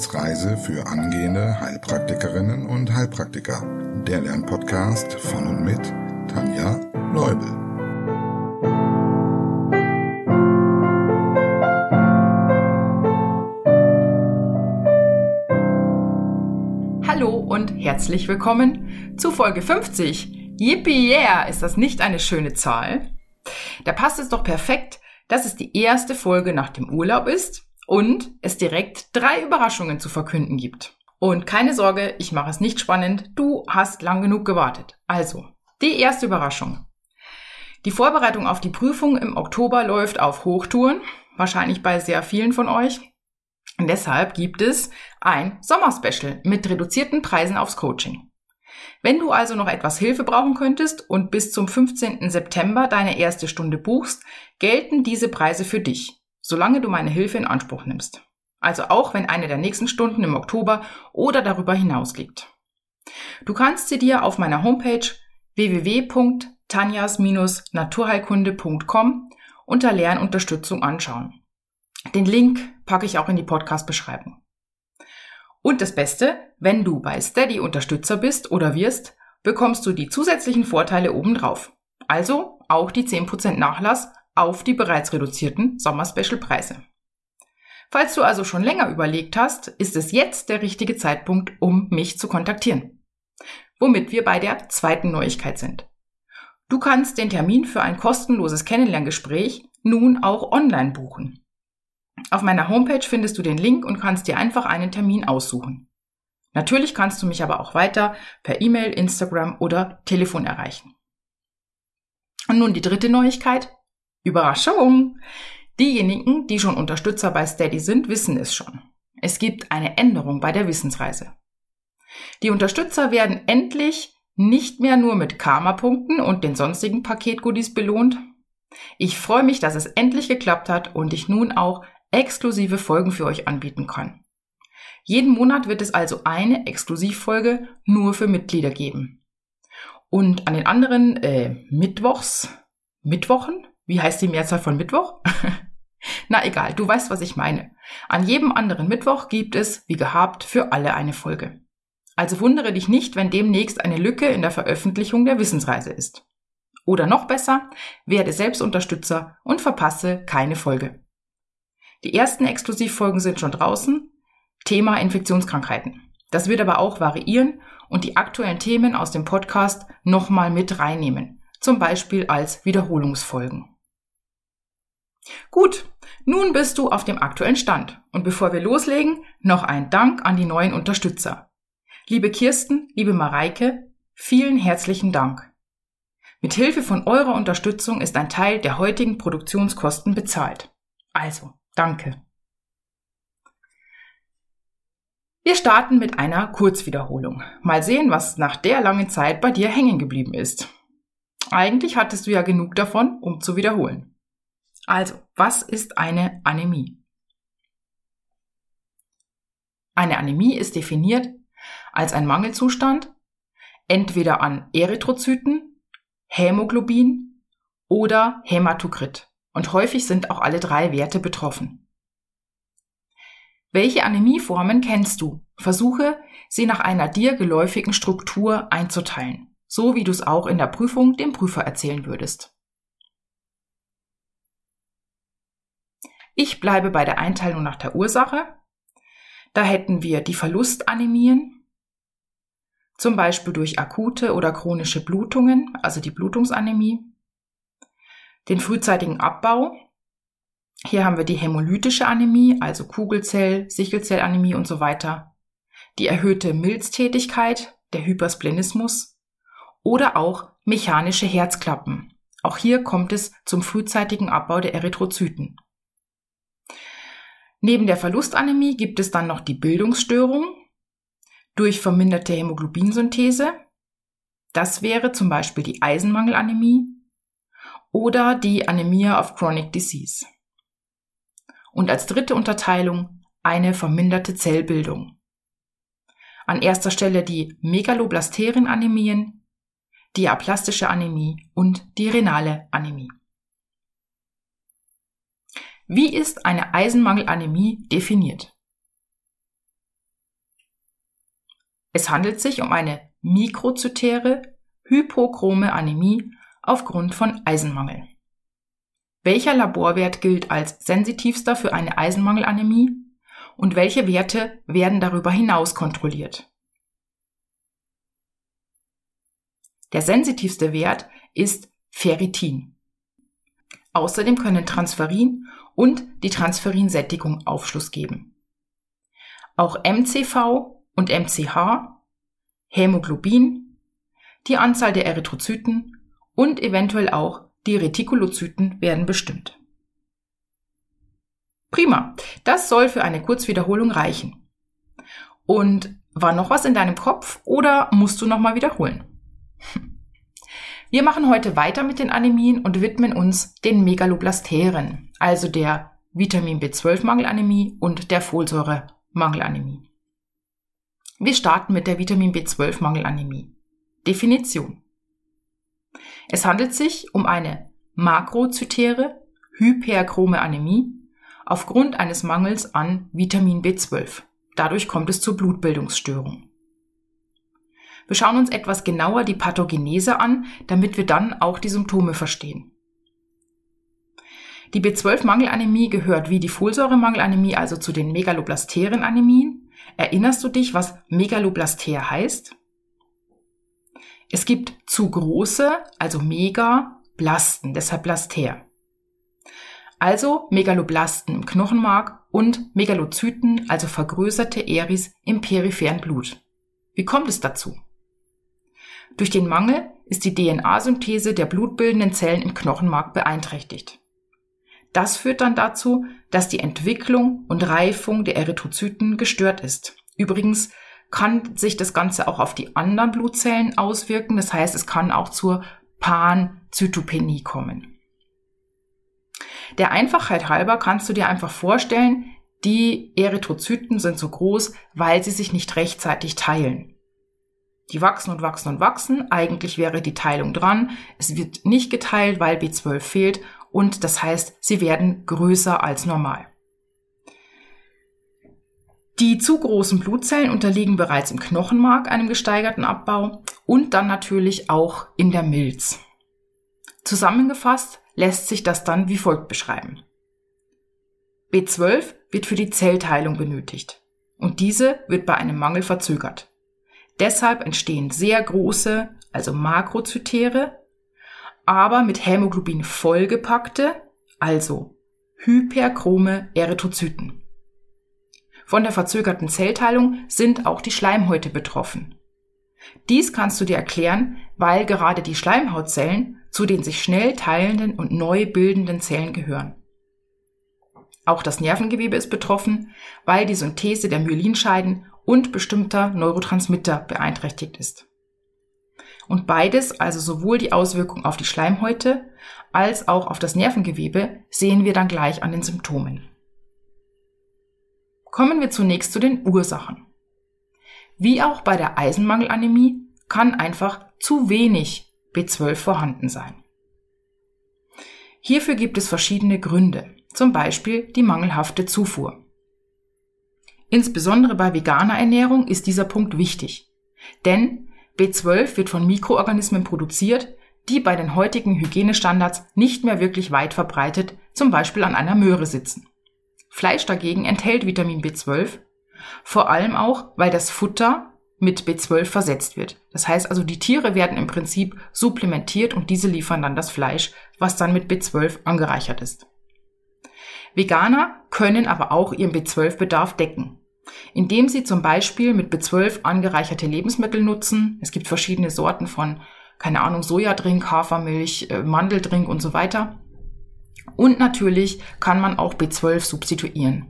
Wissensreise für angehende Heilpraktikerinnen und Heilpraktiker. Der Lernpodcast von und mit Tanja Leubel. Hallo und herzlich willkommen zu Folge 50. Yippie yeah, ist das nicht eine schöne Zahl? Da passt es doch perfekt, dass es die erste Folge nach dem Urlaub ist und es direkt drei Überraschungen zu verkünden gibt. Und keine Sorge, ich mache es nicht spannend, du hast lang genug gewartet. Also, die erste Überraschung. Die Vorbereitung auf die Prüfung im Oktober läuft auf Hochtouren, wahrscheinlich bei sehr vielen von euch. Und deshalb gibt es ein Sommerspecial mit reduzierten Preisen aufs Coaching. Wenn du also noch etwas Hilfe brauchen könntest und bis zum 15. September deine erste Stunde buchst, gelten diese Preise für dich solange du meine Hilfe in Anspruch nimmst. Also auch wenn eine der nächsten Stunden im Oktober oder darüber hinaus liegt. Du kannst sie dir auf meiner Homepage www.tanjas-naturheilkunde.com unter Lernunterstützung anschauen. Den Link packe ich auch in die Podcast-Beschreibung. Und das Beste, wenn du bei Steady Unterstützer bist oder wirst, bekommst du die zusätzlichen Vorteile obendrauf. Also auch die 10% Nachlass auf die bereits reduzierten Sommer-Special-Preise. Falls du also schon länger überlegt hast, ist es jetzt der richtige Zeitpunkt, um mich zu kontaktieren. Womit wir bei der zweiten Neuigkeit sind. Du kannst den Termin für ein kostenloses Kennenlerngespräch nun auch online buchen. Auf meiner Homepage findest du den Link und kannst dir einfach einen Termin aussuchen. Natürlich kannst du mich aber auch weiter per E-Mail, Instagram oder Telefon erreichen. Und nun die dritte Neuigkeit. Überraschung! Diejenigen, die schon Unterstützer bei Steady sind, wissen es schon. Es gibt eine Änderung bei der Wissensreise. Die Unterstützer werden endlich nicht mehr nur mit Karma-Punkten und den sonstigen Paketgoodies belohnt. Ich freue mich, dass es endlich geklappt hat und ich nun auch exklusive Folgen für euch anbieten kann. Jeden Monat wird es also eine Exklusivfolge nur für Mitglieder geben. Und an den anderen äh, Mittwochs, Mittwochen wie heißt die Mehrzahl von Mittwoch? Na egal, du weißt, was ich meine. An jedem anderen Mittwoch gibt es, wie gehabt, für alle eine Folge. Also wundere dich nicht, wenn demnächst eine Lücke in der Veröffentlichung der Wissensreise ist. Oder noch besser, werde Selbstunterstützer und verpasse keine Folge. Die ersten Exklusivfolgen sind schon draußen. Thema Infektionskrankheiten. Das wird aber auch variieren und die aktuellen Themen aus dem Podcast nochmal mit reinnehmen. Zum Beispiel als Wiederholungsfolgen. Gut, nun bist du auf dem aktuellen Stand. Und bevor wir loslegen, noch ein Dank an die neuen Unterstützer. Liebe Kirsten, liebe Mareike, vielen herzlichen Dank. Mit Hilfe von eurer Unterstützung ist ein Teil der heutigen Produktionskosten bezahlt. Also, danke. Wir starten mit einer Kurzwiederholung. Mal sehen, was nach der langen Zeit bei dir hängen geblieben ist. Eigentlich hattest du ja genug davon, um zu wiederholen. Also, was ist eine Anämie? Eine Anämie ist definiert als ein Mangelzustand entweder an Erythrozyten, Hämoglobin oder Hämatokrit und häufig sind auch alle drei Werte betroffen. Welche Anämieformen kennst du? Versuche, sie nach einer dir geläufigen Struktur einzuteilen, so wie du es auch in der Prüfung dem Prüfer erzählen würdest. Ich bleibe bei der Einteilung nach der Ursache. Da hätten wir die Verlustanämien, zum Beispiel durch akute oder chronische Blutungen, also die Blutungsanämie, den frühzeitigen Abbau. Hier haben wir die hämolytische Anämie, also Kugelzell, Sichelzellanämie und so weiter, die erhöhte Milztätigkeit, der Hypersplenismus oder auch mechanische Herzklappen. Auch hier kommt es zum frühzeitigen Abbau der Erythrozyten. Neben der Verlustanämie gibt es dann noch die Bildungsstörung durch verminderte Hämoglobinsynthese. Das wäre zum Beispiel die Eisenmangelanämie oder die Anemia of Chronic Disease. Und als dritte Unterteilung eine verminderte Zellbildung. An erster Stelle die Megaloblasterin-Anämien, die aplastische Anämie und die renale Anämie. Wie ist eine Eisenmangelanämie definiert? Es handelt sich um eine mikrozytäre, hypochrome Anämie aufgrund von Eisenmangel. Welcher Laborwert gilt als sensitivster für eine Eisenmangelanämie und welche Werte werden darüber hinaus kontrolliert? Der sensitivste Wert ist Ferritin. Außerdem können Transferin und die Transferinsättigung Aufschluss geben. Auch MCV und MCH, Hämoglobin, die Anzahl der Erythrozyten und eventuell auch die Retikulozyten werden bestimmt. Prima, das soll für eine Kurzwiederholung reichen. Und war noch was in deinem Kopf oder musst du nochmal wiederholen? Wir machen heute weiter mit den Anämien und widmen uns den Megaloblasteren, also der Vitamin B12-Mangelanämie und der Folsäure-Mangelanämie. Wir starten mit der Vitamin B12-Mangelanämie. Definition. Es handelt sich um eine makrozytäre, hyperchrome Anämie aufgrund eines Mangels an Vitamin B12. Dadurch kommt es zur Blutbildungsstörung. Wir schauen uns etwas genauer die Pathogenese an, damit wir dann auch die Symptome verstehen. Die B12-Mangelanämie gehört wie die Folsäuremangelanämie also zu den Megaloblasteren-Anämien. Erinnerst du dich, was Megaloblaster heißt? Es gibt zu große, also Megablasten, deshalb Blaster. Also Megaloblasten im Knochenmark und Megalozyten, also vergrößerte Eris im peripheren Blut. Wie kommt es dazu? Durch den Mangel ist die DNA-Synthese der blutbildenden Zellen im Knochenmark beeinträchtigt. Das führt dann dazu, dass die Entwicklung und Reifung der Erythrozyten gestört ist. Übrigens kann sich das Ganze auch auf die anderen Blutzellen auswirken. Das heißt, es kann auch zur Panzytopenie kommen. Der Einfachheit halber kannst du dir einfach vorstellen, die Erythrozyten sind so groß, weil sie sich nicht rechtzeitig teilen. Die wachsen und wachsen und wachsen. Eigentlich wäre die Teilung dran. Es wird nicht geteilt, weil B12 fehlt und das heißt, sie werden größer als normal. Die zu großen Blutzellen unterliegen bereits im Knochenmark einem gesteigerten Abbau und dann natürlich auch in der Milz. Zusammengefasst lässt sich das dann wie folgt beschreiben. B12 wird für die Zellteilung benötigt und diese wird bei einem Mangel verzögert. Deshalb entstehen sehr große, also Makrozytäre, aber mit Hämoglobin vollgepackte, also hyperchrome Erythrozyten. Von der verzögerten Zellteilung sind auch die Schleimhäute betroffen. Dies kannst du dir erklären, weil gerade die Schleimhautzellen zu den sich schnell teilenden und neu bildenden Zellen gehören. Auch das Nervengewebe ist betroffen, weil die Synthese der Myelinscheiden und bestimmter Neurotransmitter beeinträchtigt ist. Und beides, also sowohl die Auswirkung auf die Schleimhäute als auch auf das Nervengewebe, sehen wir dann gleich an den Symptomen. Kommen wir zunächst zu den Ursachen. Wie auch bei der Eisenmangelanämie kann einfach zu wenig B12 vorhanden sein. Hierfür gibt es verschiedene Gründe, zum Beispiel die mangelhafte Zufuhr. Insbesondere bei veganer Ernährung ist dieser Punkt wichtig. Denn B12 wird von Mikroorganismen produziert, die bei den heutigen Hygienestandards nicht mehr wirklich weit verbreitet, zum Beispiel an einer Möhre sitzen. Fleisch dagegen enthält Vitamin B12, vor allem auch, weil das Futter mit B12 versetzt wird. Das heißt also, die Tiere werden im Prinzip supplementiert und diese liefern dann das Fleisch, was dann mit B12 angereichert ist. Veganer können aber auch ihren B12-Bedarf decken indem sie zum Beispiel mit B12 angereicherte Lebensmittel nutzen. Es gibt verschiedene Sorten von, keine Ahnung, Sojadrink, Hafermilch, äh, Mandeldrink und so weiter. Und natürlich kann man auch B12 substituieren.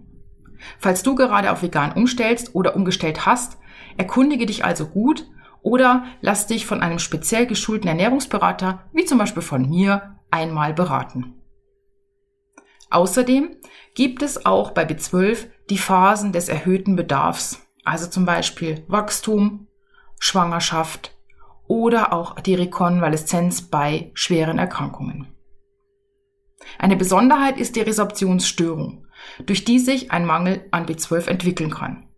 Falls du gerade auf vegan umstellst oder umgestellt hast, erkundige dich also gut oder lass dich von einem speziell geschulten Ernährungsberater, wie zum Beispiel von mir, einmal beraten. Außerdem gibt es auch bei B12 die Phasen des erhöhten Bedarfs, also zum Beispiel Wachstum, Schwangerschaft oder auch die Rekonvaleszenz bei schweren Erkrankungen. Eine Besonderheit ist die Resorptionsstörung, durch die sich ein Mangel an B12 entwickeln kann.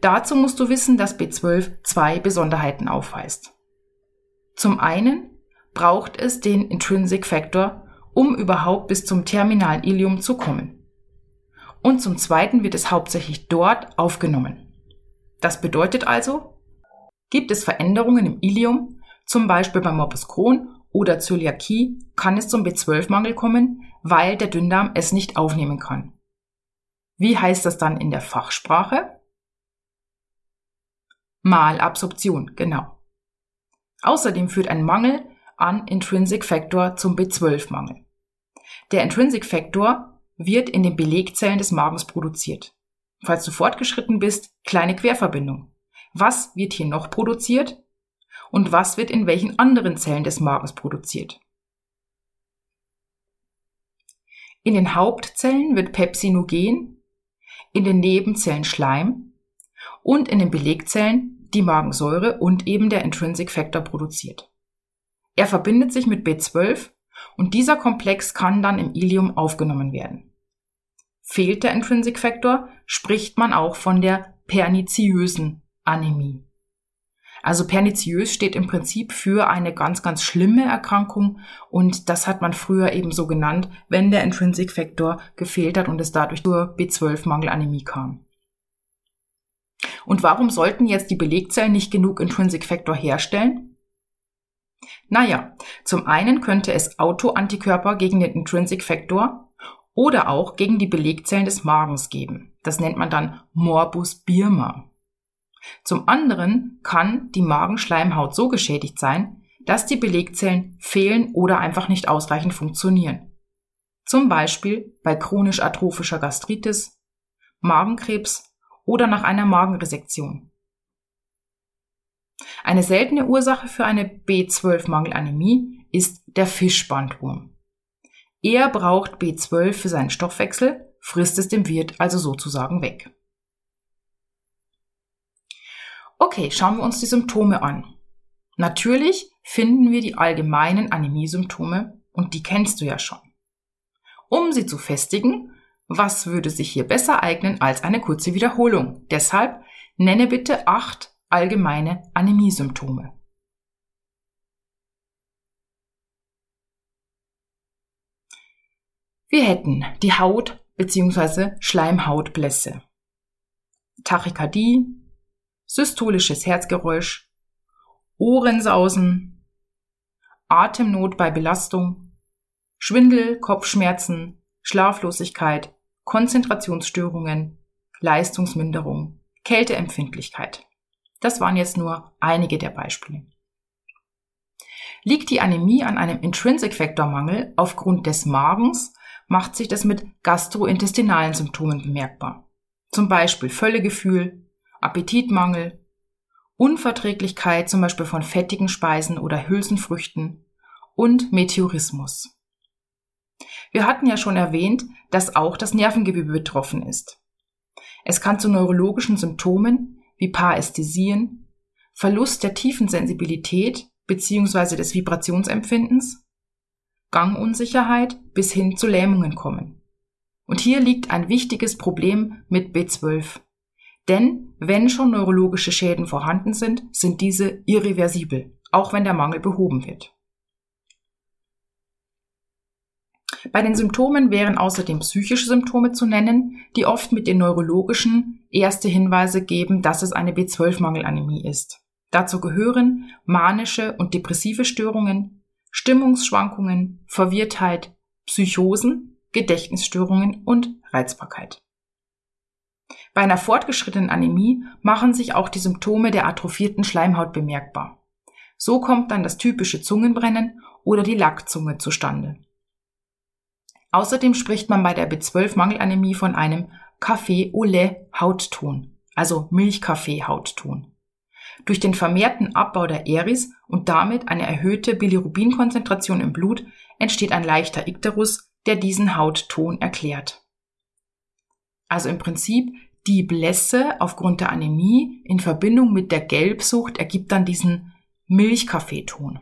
Dazu musst du wissen, dass B12 zwei Besonderheiten aufweist. Zum einen braucht es den Intrinsic Factor, um überhaupt bis zum terminalen Ilium zu kommen. Und zum zweiten wird es hauptsächlich dort aufgenommen. Das bedeutet also, gibt es Veränderungen im Ilium, zum Beispiel beim Morbus Crohn oder Zöliakie, kann es zum B12-Mangel kommen, weil der Dünndarm es nicht aufnehmen kann. Wie heißt das dann in der Fachsprache? Malabsorption, genau. Außerdem führt ein Mangel an Intrinsic Factor zum B12-Mangel. Der Intrinsic Factor wird in den Belegzellen des Magens produziert. Falls du fortgeschritten bist, kleine Querverbindung. Was wird hier noch produziert? Und was wird in welchen anderen Zellen des Magens produziert? In den Hauptzellen wird Pepsinogen, in den Nebenzellen Schleim und in den Belegzellen die Magensäure und eben der Intrinsic Factor produziert. Er verbindet sich mit B12 und dieser Komplex kann dann im Ilium aufgenommen werden. Fehlt der Intrinsic Factor, spricht man auch von der perniziösen Anämie. Also perniziös steht im Prinzip für eine ganz, ganz schlimme Erkrankung und das hat man früher eben so genannt, wenn der Intrinsic Factor gefehlt hat und es dadurch zur B12-Mangelanämie kam. Und warum sollten jetzt die Belegzellen nicht genug Intrinsic Factor herstellen? Naja, zum einen könnte es Autoantikörper gegen den Intrinsic Factor oder auch gegen die Belegzellen des Magens geben. Das nennt man dann Morbus Birma. Zum anderen kann die Magenschleimhaut so geschädigt sein, dass die Belegzellen fehlen oder einfach nicht ausreichend funktionieren. Zum Beispiel bei chronisch atrophischer Gastritis, Magenkrebs oder nach einer Magenresektion. Eine seltene Ursache für eine B12-Mangelanämie ist der Fischbandwurm. Er braucht B12 für seinen Stoffwechsel, frisst es dem Wirt also sozusagen weg. Okay, schauen wir uns die Symptome an. Natürlich finden wir die allgemeinen Anämiesymptome und die kennst du ja schon. Um sie zu festigen, was würde sich hier besser eignen als eine kurze Wiederholung? Deshalb nenne bitte acht allgemeine Anämiesymptome. Wir hätten die Haut bzw. Schleimhautblässe, Tachykardie, systolisches Herzgeräusch, Ohrensausen, Atemnot bei Belastung, Schwindel, Kopfschmerzen, Schlaflosigkeit, Konzentrationsstörungen, Leistungsminderung, Kälteempfindlichkeit. Das waren jetzt nur einige der Beispiele. Liegt die Anämie an einem Intrinsic Factor Mangel aufgrund des Magens, macht sich das mit gastrointestinalen Symptomen bemerkbar. Zum Beispiel Völlegefühl, Appetitmangel, Unverträglichkeit zum Beispiel von fettigen Speisen oder Hülsenfrüchten und Meteorismus. Wir hatten ja schon erwähnt, dass auch das Nervengewebe betroffen ist. Es kann zu neurologischen Symptomen wie Parästhesien, Verlust der tiefen Sensibilität bzw. des Vibrationsempfindens, Gangunsicherheit bis hin zu Lähmungen kommen. Und hier liegt ein wichtiges Problem mit B12. Denn wenn schon neurologische Schäden vorhanden sind, sind diese irreversibel, auch wenn der Mangel behoben wird. Bei den Symptomen wären außerdem psychische Symptome zu nennen, die oft mit den neurologischen erste Hinweise geben, dass es eine B12-Mangelanämie ist. Dazu gehören manische und depressive Störungen, Stimmungsschwankungen, Verwirrtheit, Psychosen, Gedächtnisstörungen und Reizbarkeit. Bei einer fortgeschrittenen Anämie machen sich auch die Symptome der atrophierten Schleimhaut bemerkbar. So kommt dann das typische Zungenbrennen oder die Lackzunge zustande. Außerdem spricht man bei der B12-Mangelanämie von einem Café au lait Hautton, also Milchkaffee-Hautton. Durch den vermehrten Abbau der Eris und damit eine erhöhte Bilirubinkonzentration im Blut entsteht ein leichter Ikterus, der diesen Hautton erklärt. Also im Prinzip die Blässe aufgrund der Anämie in Verbindung mit der Gelbsucht ergibt dann diesen Milchkaffeeton.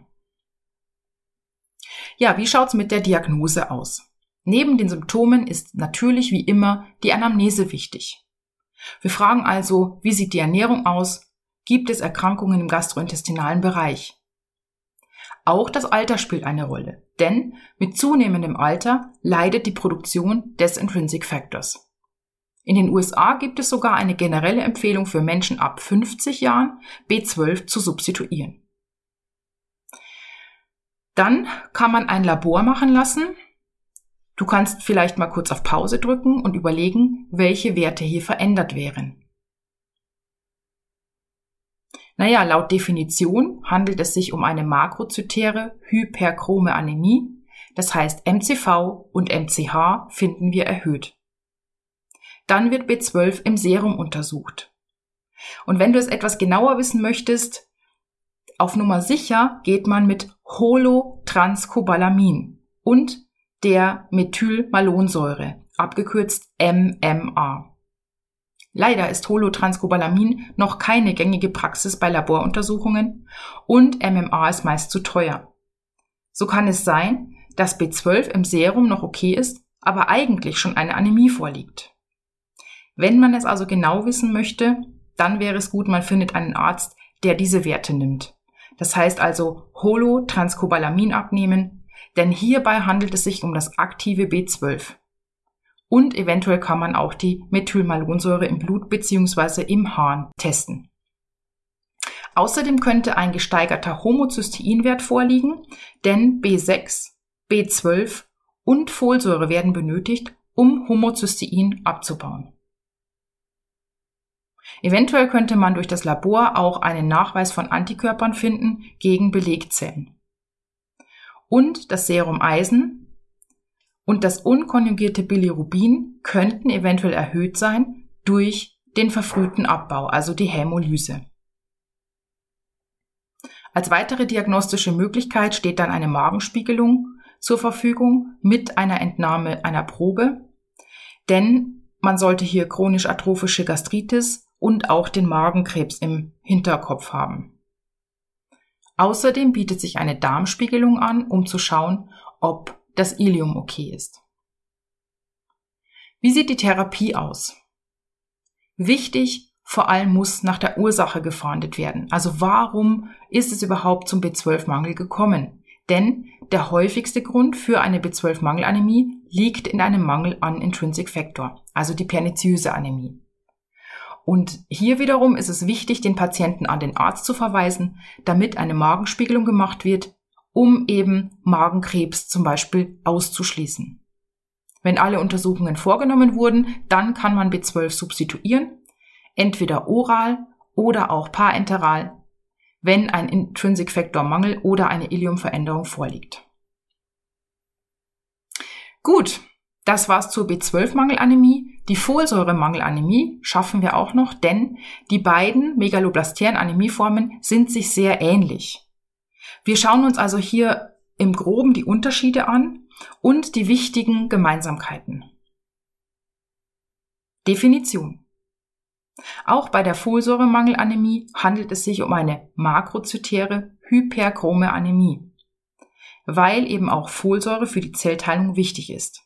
Ja, wie schaut's mit der Diagnose aus? Neben den Symptomen ist natürlich wie immer die Anamnese wichtig. Wir fragen also, wie sieht die Ernährung aus? Gibt es Erkrankungen im gastrointestinalen Bereich? Auch das Alter spielt eine Rolle, denn mit zunehmendem Alter leidet die Produktion des Intrinsic Factors. In den USA gibt es sogar eine generelle Empfehlung für Menschen ab 50 Jahren, B12 zu substituieren. Dann kann man ein Labor machen lassen. Du kannst vielleicht mal kurz auf Pause drücken und überlegen, welche Werte hier verändert wären. Naja, laut Definition handelt es sich um eine makrozytäre hyperchrome Anämie. Das heißt, MCV und MCH finden wir erhöht. Dann wird B12 im Serum untersucht. Und wenn du es etwas genauer wissen möchtest, auf Nummer sicher geht man mit Holotranscobalamin und der Methylmalonsäure, abgekürzt MMA. Leider ist Holotranscobalamin noch keine gängige Praxis bei Laboruntersuchungen und MMA ist meist zu teuer. So kann es sein, dass B12 im Serum noch okay ist, aber eigentlich schon eine Anämie vorliegt. Wenn man es also genau wissen möchte, dann wäre es gut, man findet einen Arzt, der diese Werte nimmt. Das heißt also Holotranscobalamin abnehmen, denn hierbei handelt es sich um das aktive B12. Und eventuell kann man auch die Methylmalonsäure im Blut bzw. im Hahn testen. Außerdem könnte ein gesteigerter Homozysteinwert vorliegen, denn B6, B12 und Folsäure werden benötigt, um Homozystein abzubauen. Eventuell könnte man durch das Labor auch einen Nachweis von Antikörpern finden gegen Belegzellen. Und das Serum Eisen und das unkonjugierte Bilirubin könnten eventuell erhöht sein durch den verfrühten Abbau, also die Hämolyse. Als weitere diagnostische Möglichkeit steht dann eine Magenspiegelung zur Verfügung mit einer Entnahme einer Probe, denn man sollte hier chronisch atrophische Gastritis und auch den Magenkrebs im Hinterkopf haben. Außerdem bietet sich eine Darmspiegelung an, um zu schauen, ob das Ilium okay ist. Wie sieht die Therapie aus? Wichtig, vor allem muss nach der Ursache gefahndet werden. Also warum ist es überhaupt zum B12-Mangel gekommen? Denn der häufigste Grund für eine B12-Mangelanämie liegt in einem Mangel an Intrinsic Factor, also die perniziöse Anämie. Und hier wiederum ist es wichtig, den Patienten an den Arzt zu verweisen, damit eine Magenspiegelung gemacht wird, um eben Magenkrebs zum Beispiel auszuschließen. Wenn alle Untersuchungen vorgenommen wurden, dann kann man B12 substituieren, entweder oral oder auch parenteral, wenn ein Intrinsic Factor Mangel oder eine Iliumveränderung vorliegt. Gut, das war's zur B12-Mangelanämie. Die Folsäure-Mangelanämie schaffen wir auch noch, denn die beiden megaloblastären Anämieformen sind sich sehr ähnlich. Wir schauen uns also hier im Groben die Unterschiede an und die wichtigen Gemeinsamkeiten. Definition. Auch bei der Folsäuremangelanämie handelt es sich um eine makrozytäre hyperchrome Anämie, weil eben auch Folsäure für die Zellteilung wichtig ist.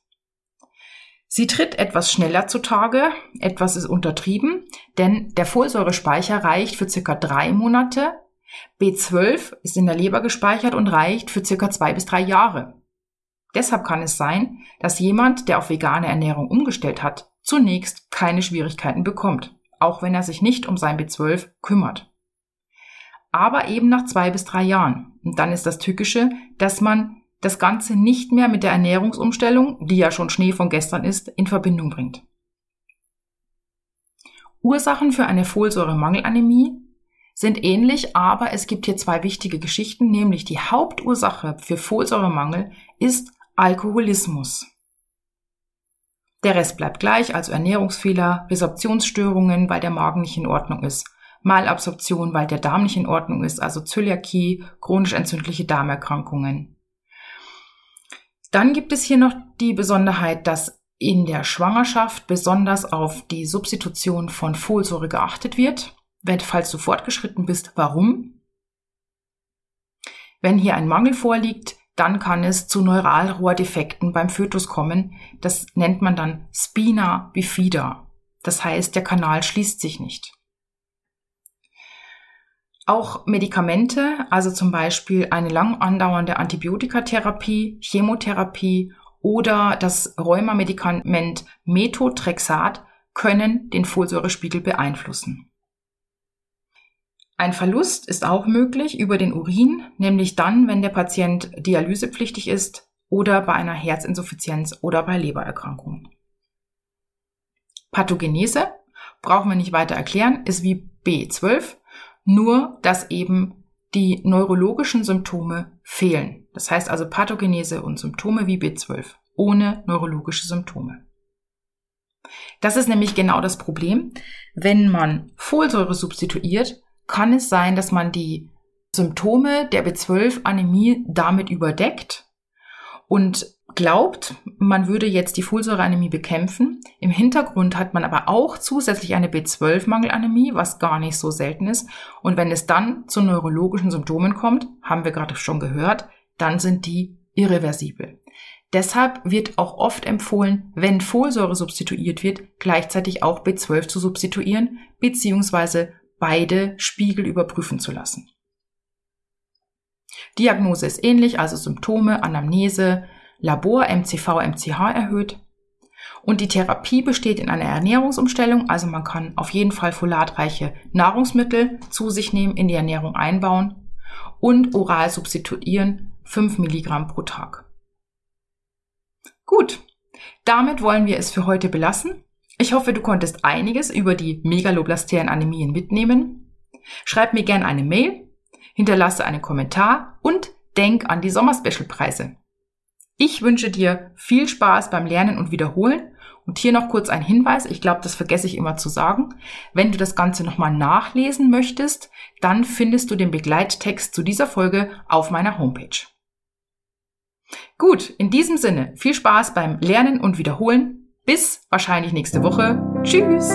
Sie tritt etwas schneller zutage, etwas ist untertrieben, denn der Folsäurespeicher reicht für circa drei Monate, B12 ist in der Leber gespeichert und reicht für circa zwei bis drei Jahre. Deshalb kann es sein, dass jemand, der auf vegane Ernährung umgestellt hat, zunächst keine Schwierigkeiten bekommt, auch wenn er sich nicht um sein B12 kümmert. Aber eben nach zwei bis drei Jahren. Und dann ist das Tückische, dass man das Ganze nicht mehr mit der Ernährungsumstellung, die ja schon Schnee von gestern ist, in Verbindung bringt. Ursachen für eine Folsäuremangelanämie sind ähnlich, aber es gibt hier zwei wichtige Geschichten, nämlich die Hauptursache für Folsäuremangel ist Alkoholismus. Der Rest bleibt gleich, also Ernährungsfehler, Resorptionsstörungen, weil der Magen nicht in Ordnung ist, Malabsorption, weil der Darm nicht in Ordnung ist, also Zöliakie, chronisch entzündliche Darmerkrankungen. Dann gibt es hier noch die Besonderheit, dass in der Schwangerschaft besonders auf die Substitution von Folsäure geachtet wird. Wenn, falls du fortgeschritten bist, warum? Wenn hier ein Mangel vorliegt, dann kann es zu Neuralrohrdefekten beim Fötus kommen. Das nennt man dann Spina bifida. Das heißt, der Kanal schließt sich nicht. Auch Medikamente, also zum Beispiel eine lang andauernde Antibiotikatherapie, Chemotherapie oder das Rheumamedikament Methotrexat können den Folsäurespiegel beeinflussen. Ein Verlust ist auch möglich über den Urin, nämlich dann, wenn der Patient dialysepflichtig ist oder bei einer Herzinsuffizienz oder bei Lebererkrankungen. Pathogenese, brauchen wir nicht weiter erklären, ist wie B12 nur dass eben die neurologischen Symptome fehlen. Das heißt also Pathogenese und Symptome wie B12 ohne neurologische Symptome. Das ist nämlich genau das Problem. Wenn man Folsäure substituiert, kann es sein, dass man die Symptome der B12-Anämie damit überdeckt und glaubt, man würde jetzt die Folsäureanämie bekämpfen. Im Hintergrund hat man aber auch zusätzlich eine B12-Mangelanämie, was gar nicht so selten ist. Und wenn es dann zu neurologischen Symptomen kommt, haben wir gerade schon gehört, dann sind die irreversibel. Deshalb wird auch oft empfohlen, wenn Folsäure substituiert wird, gleichzeitig auch B12 zu substituieren, beziehungsweise beide Spiegel überprüfen zu lassen. Diagnose ist ähnlich, also Symptome, Anamnese, Labor MCV, MCH erhöht. Und die Therapie besteht in einer Ernährungsumstellung, also man kann auf jeden Fall folatreiche Nahrungsmittel zu sich nehmen, in die Ernährung einbauen und oral substituieren 5 Milligramm pro Tag. Gut, damit wollen wir es für heute belassen. Ich hoffe, du konntest einiges über die megaloblastären Anämien mitnehmen. Schreib mir gerne eine Mail, hinterlasse einen Kommentar und denk an die Sommerspecialpreise. Ich wünsche dir viel Spaß beim Lernen und Wiederholen. Und hier noch kurz ein Hinweis, ich glaube, das vergesse ich immer zu sagen. Wenn du das Ganze nochmal nachlesen möchtest, dann findest du den Begleittext zu dieser Folge auf meiner Homepage. Gut, in diesem Sinne, viel Spaß beim Lernen und Wiederholen. Bis wahrscheinlich nächste Woche. Tschüss!